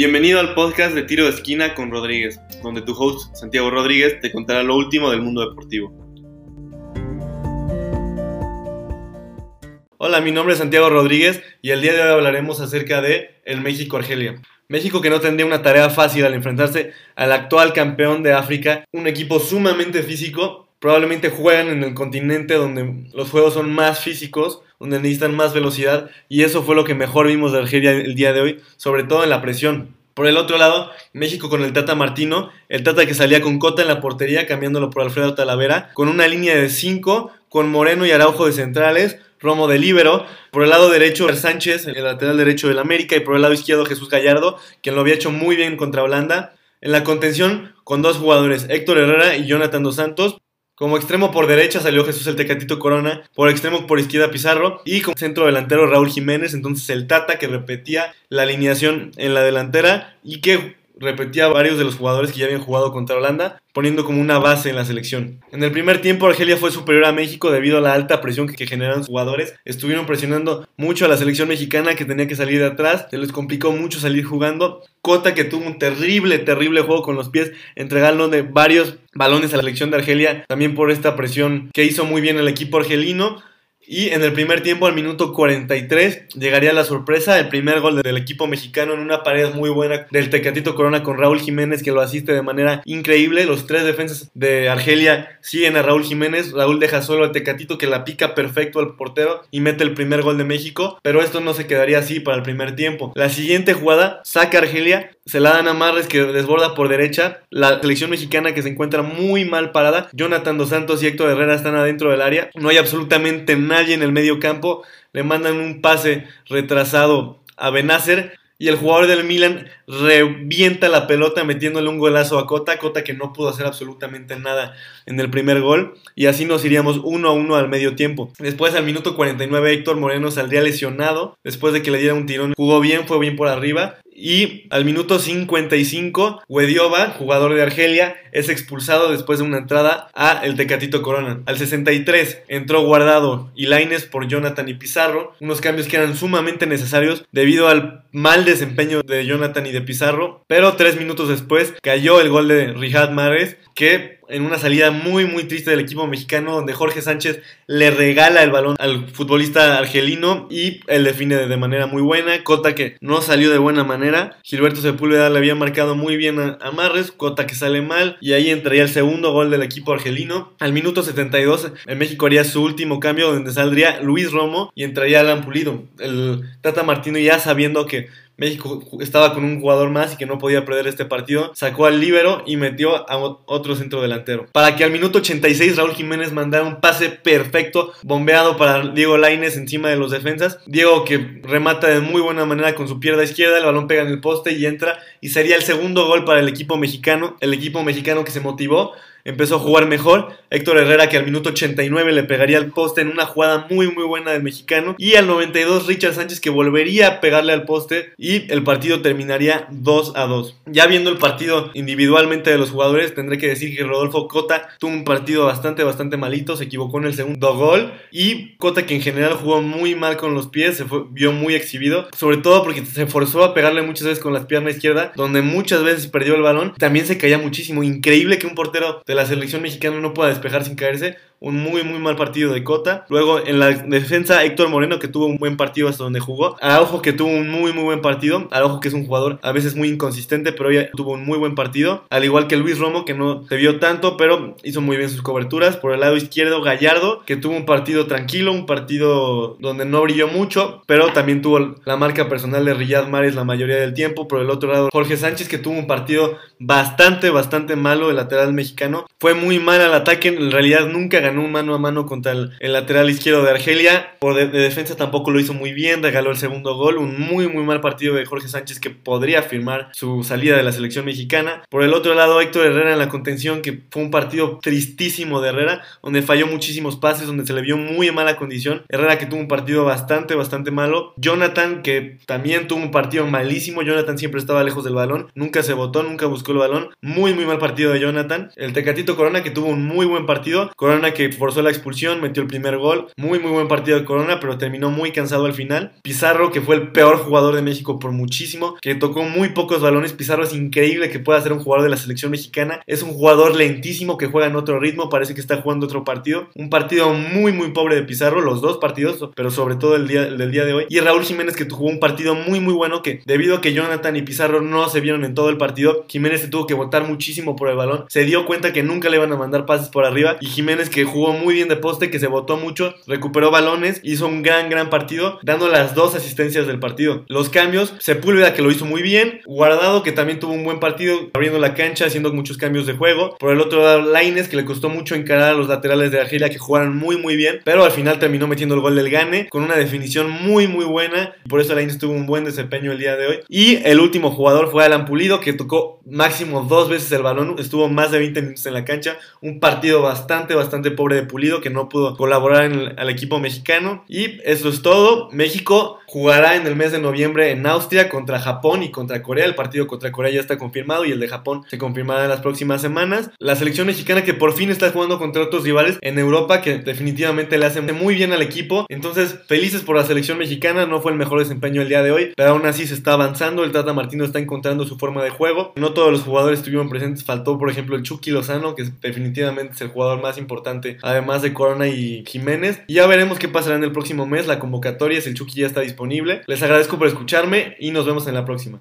Bienvenido al podcast de Tiro de Esquina con Rodríguez, donde tu host Santiago Rodríguez te contará lo último del mundo deportivo. Hola, mi nombre es Santiago Rodríguez y el día de hoy hablaremos acerca de el México-Argelia. México que no tendría una tarea fácil al enfrentarse al actual campeón de África, un equipo sumamente físico, probablemente juegan en el continente donde los juegos son más físicos, donde necesitan más velocidad y eso fue lo que mejor vimos de Argelia el día de hoy, sobre todo en la presión. Por el otro lado, México con el Tata Martino, el Tata que salía con Cota en la portería, cambiándolo por Alfredo Talavera, con una línea de 5, con Moreno y Araujo de centrales, Romo de líbero, por el lado derecho Sánchez, el lateral derecho del América, y por el lado izquierdo Jesús Gallardo, quien lo había hecho muy bien contra Holanda. En la contención, con dos jugadores, Héctor Herrera y Jonathan Dos Santos, como extremo por derecha salió Jesús el Tecatito Corona, por extremo por izquierda Pizarro y como centro delantero Raúl Jiménez, entonces el Tata que repetía la alineación en la delantera y que repetía varios de los jugadores que ya habían jugado contra Holanda, poniendo como una base en la selección. En el primer tiempo Argelia fue superior a México debido a la alta presión que, generan los jugadores. Estuvieron presionando mucho a la selección mexicana que tenía que salir de atrás, se les complicó mucho salir jugando. Cota que tuvo un terrible, terrible juego con los pies, entregando de varios balones a la selección de Argelia, también por esta presión que hizo muy bien el equipo argelino. Y en el primer tiempo, al minuto 43, llegaría la sorpresa, el primer gol del equipo mexicano en una pared muy buena del Tecatito Corona con Raúl Jiménez que lo asiste de manera increíble. Los tres defensas de Argelia siguen a Raúl Jiménez. Raúl deja solo al Tecatito que la pica perfecto al portero y mete el primer gol de México. Pero esto no se quedaría así para el primer tiempo. La siguiente jugada saca Argelia se la dan a Marres que desborda por derecha. La selección mexicana que se encuentra muy mal parada. Jonathan Dos Santos y Héctor Herrera están adentro del área. No hay absolutamente nadie en el medio campo. Le mandan un pase retrasado a Benacer y el jugador del Milan revienta la pelota metiéndole un golazo a Cota, Cota que no pudo hacer absolutamente nada en el primer gol y así nos iríamos uno a uno al medio tiempo. Después al minuto 49 Héctor Moreno saldría lesionado después de que le diera un tirón. Jugó bien, fue bien por arriba y al minuto 55, Wedioba, jugador de Argelia, es expulsado después de una entrada a el Tecatito Corona. Al 63 entró Guardado y Laines por Jonathan y Pizarro, unos cambios que eran sumamente necesarios debido al mal desempeño de Jonathan y de Pizarro, pero tres minutos después cayó el gol de Rihad Mahrez que en una salida muy muy triste del equipo mexicano donde Jorge Sánchez le regala el balón al futbolista argelino y él define de manera muy buena, Cota que no salió de buena manera, Gilberto Sepúlveda le había marcado muy bien a, Marres, Cota que sale mal y ahí entraría el segundo gol del equipo argelino. Al minuto 72 en México haría su último cambio donde saldría Luis Romo y entraría Alan Pulido. El Tata Martino ya sabiendo que México estaba con un jugador más y que no podía perder este partido, sacó al líbero y metió a otro centro delantero. Para que al minuto 86 Raúl Jiménez mandara un pase perfecto, bombeado para Diego Laines encima de los defensas. Diego que remata de muy buena manera con su pierna izquierda, el balón pega en el poste y entra y sería el segundo gol para el equipo mexicano, el equipo mexicano que se motivó empezó a jugar mejor. Héctor Herrera que al minuto 89 le pegaría al poste en una jugada muy muy buena del mexicano. Y al 92 Richard Sánchez que volvería a pegarle al poste y el partido terminaría 2 a 2. Ya viendo el partido individualmente de los jugadores tendré que decir que Rodolfo Cota tuvo un partido bastante bastante malito, se equivocó en el segundo gol y Cota que en general jugó muy mal con los pies, se vio muy exhibido, sobre todo porque se forzó a pegarle muchas veces con la pierna izquierda, donde muchas veces perdió el balón, también se caía muchísimo, increíble que un portero de la selección mexicana no pueda despejar sin caerse un muy muy mal partido de Cota. Luego en la defensa Héctor Moreno que tuvo un buen partido hasta donde jugó. Araujo que tuvo un muy muy buen partido. Araujo que es un jugador a veces muy inconsistente pero ya tuvo un muy buen partido. Al igual que Luis Romo que no se vio tanto pero hizo muy bien sus coberturas. Por el lado izquierdo Gallardo que tuvo un partido tranquilo, un partido donde no brilló mucho pero también tuvo la marca personal de Riyad Mares la mayoría del tiempo. Por el otro lado Jorge Sánchez que tuvo un partido bastante bastante malo el lateral mexicano. Fue muy mal al ataque, en realidad nunca ganó ganó un mano a mano contra el, lateral izquierdo de Argelia. Por de, defensa tampoco lo hizo muy bien, regaló el segundo gol. Un muy, muy mal partido de Jorge Sánchez que podría firmar su salida de la selección mexicana. Por el otro lado, Héctor Herrera en la contención, que fue un partido tristísimo de Herrera, donde falló muchísimos pases, donde se le vio muy en mala condición. Herrera que tuvo un partido bastante, bastante malo. Jonathan que también tuvo un partido malísimo. Jonathan siempre estaba lejos del balón, nunca se botó, nunca buscó el balón. Muy, muy mal partido de Jonathan. El Tecatito Corona que tuvo un muy buen partido. Corona que que forzó la expulsión, metió el primer gol. Muy, muy buen partido de Corona, pero terminó muy cansado al final. Pizarro, que fue el peor jugador de México por muchísimo, que tocó muy pocos balones. Pizarro es increíble que pueda ser un jugador de la selección mexicana. Es un jugador lentísimo que juega en otro ritmo, parece que está jugando otro partido. Un partido muy, muy pobre de Pizarro, los dos partidos, pero sobre todo el día, del día de hoy. Y Raúl Jiménez, que jugó un partido muy, muy bueno, que debido a que Jonathan y Pizarro no se vieron en todo el partido, Jiménez se tuvo que botar muchísimo por el balón. Se dio cuenta que nunca le iban a mandar pases por arriba. Y Jiménez, que jugó muy bien de poste, que se botó mucho, recuperó balones, hizo un gran, gran partido, dando las dos asistencias del partido. Los cambios, Sepúlveda, que lo hizo muy bien, Guardado, que también tuvo un buen partido, abriendo la cancha, haciendo muchos cambios de juego. Por el otro lado, Laines, que le costó mucho encarar a los laterales de Argelia, que jugaron muy, muy bien, pero al final terminó metiendo el gol del Gane, con una definición muy, muy buena. Por eso Laines tuvo un buen desempeño el día de hoy. Y el último jugador fue Alan Pulido, que tocó máximo dos veces el balón, estuvo más de 20 minutos en la cancha. Un partido bastante, bastante pobre de Pulido, que no pudo colaborar en el, al equipo mexicano. Y eso es todo. México jugará en el mes de noviembre en Austria contra Japón y contra Corea. El partido contra Corea ya está confirmado y el de Japón se confirmará en las próximas semanas. La selección mexicana que por fin está jugando contra otros rivales en Europa que definitivamente le hacen muy bien al equipo. Entonces, felices por la selección mexicana. No fue el mejor desempeño el día de hoy, pero aún así se está avanzando. El Tata Martino está encontrando su forma de juego. No todos los jugadores estuvieron presentes. Faltó, por ejemplo, el Chucky Lozano, que definitivamente es el jugador más importante, además de Corona y Jiménez. Y ya veremos qué pasará en el próximo mes. La convocatoria, es el Chucky ya está disponible. Les agradezco por escucharme y nos vemos en la próxima.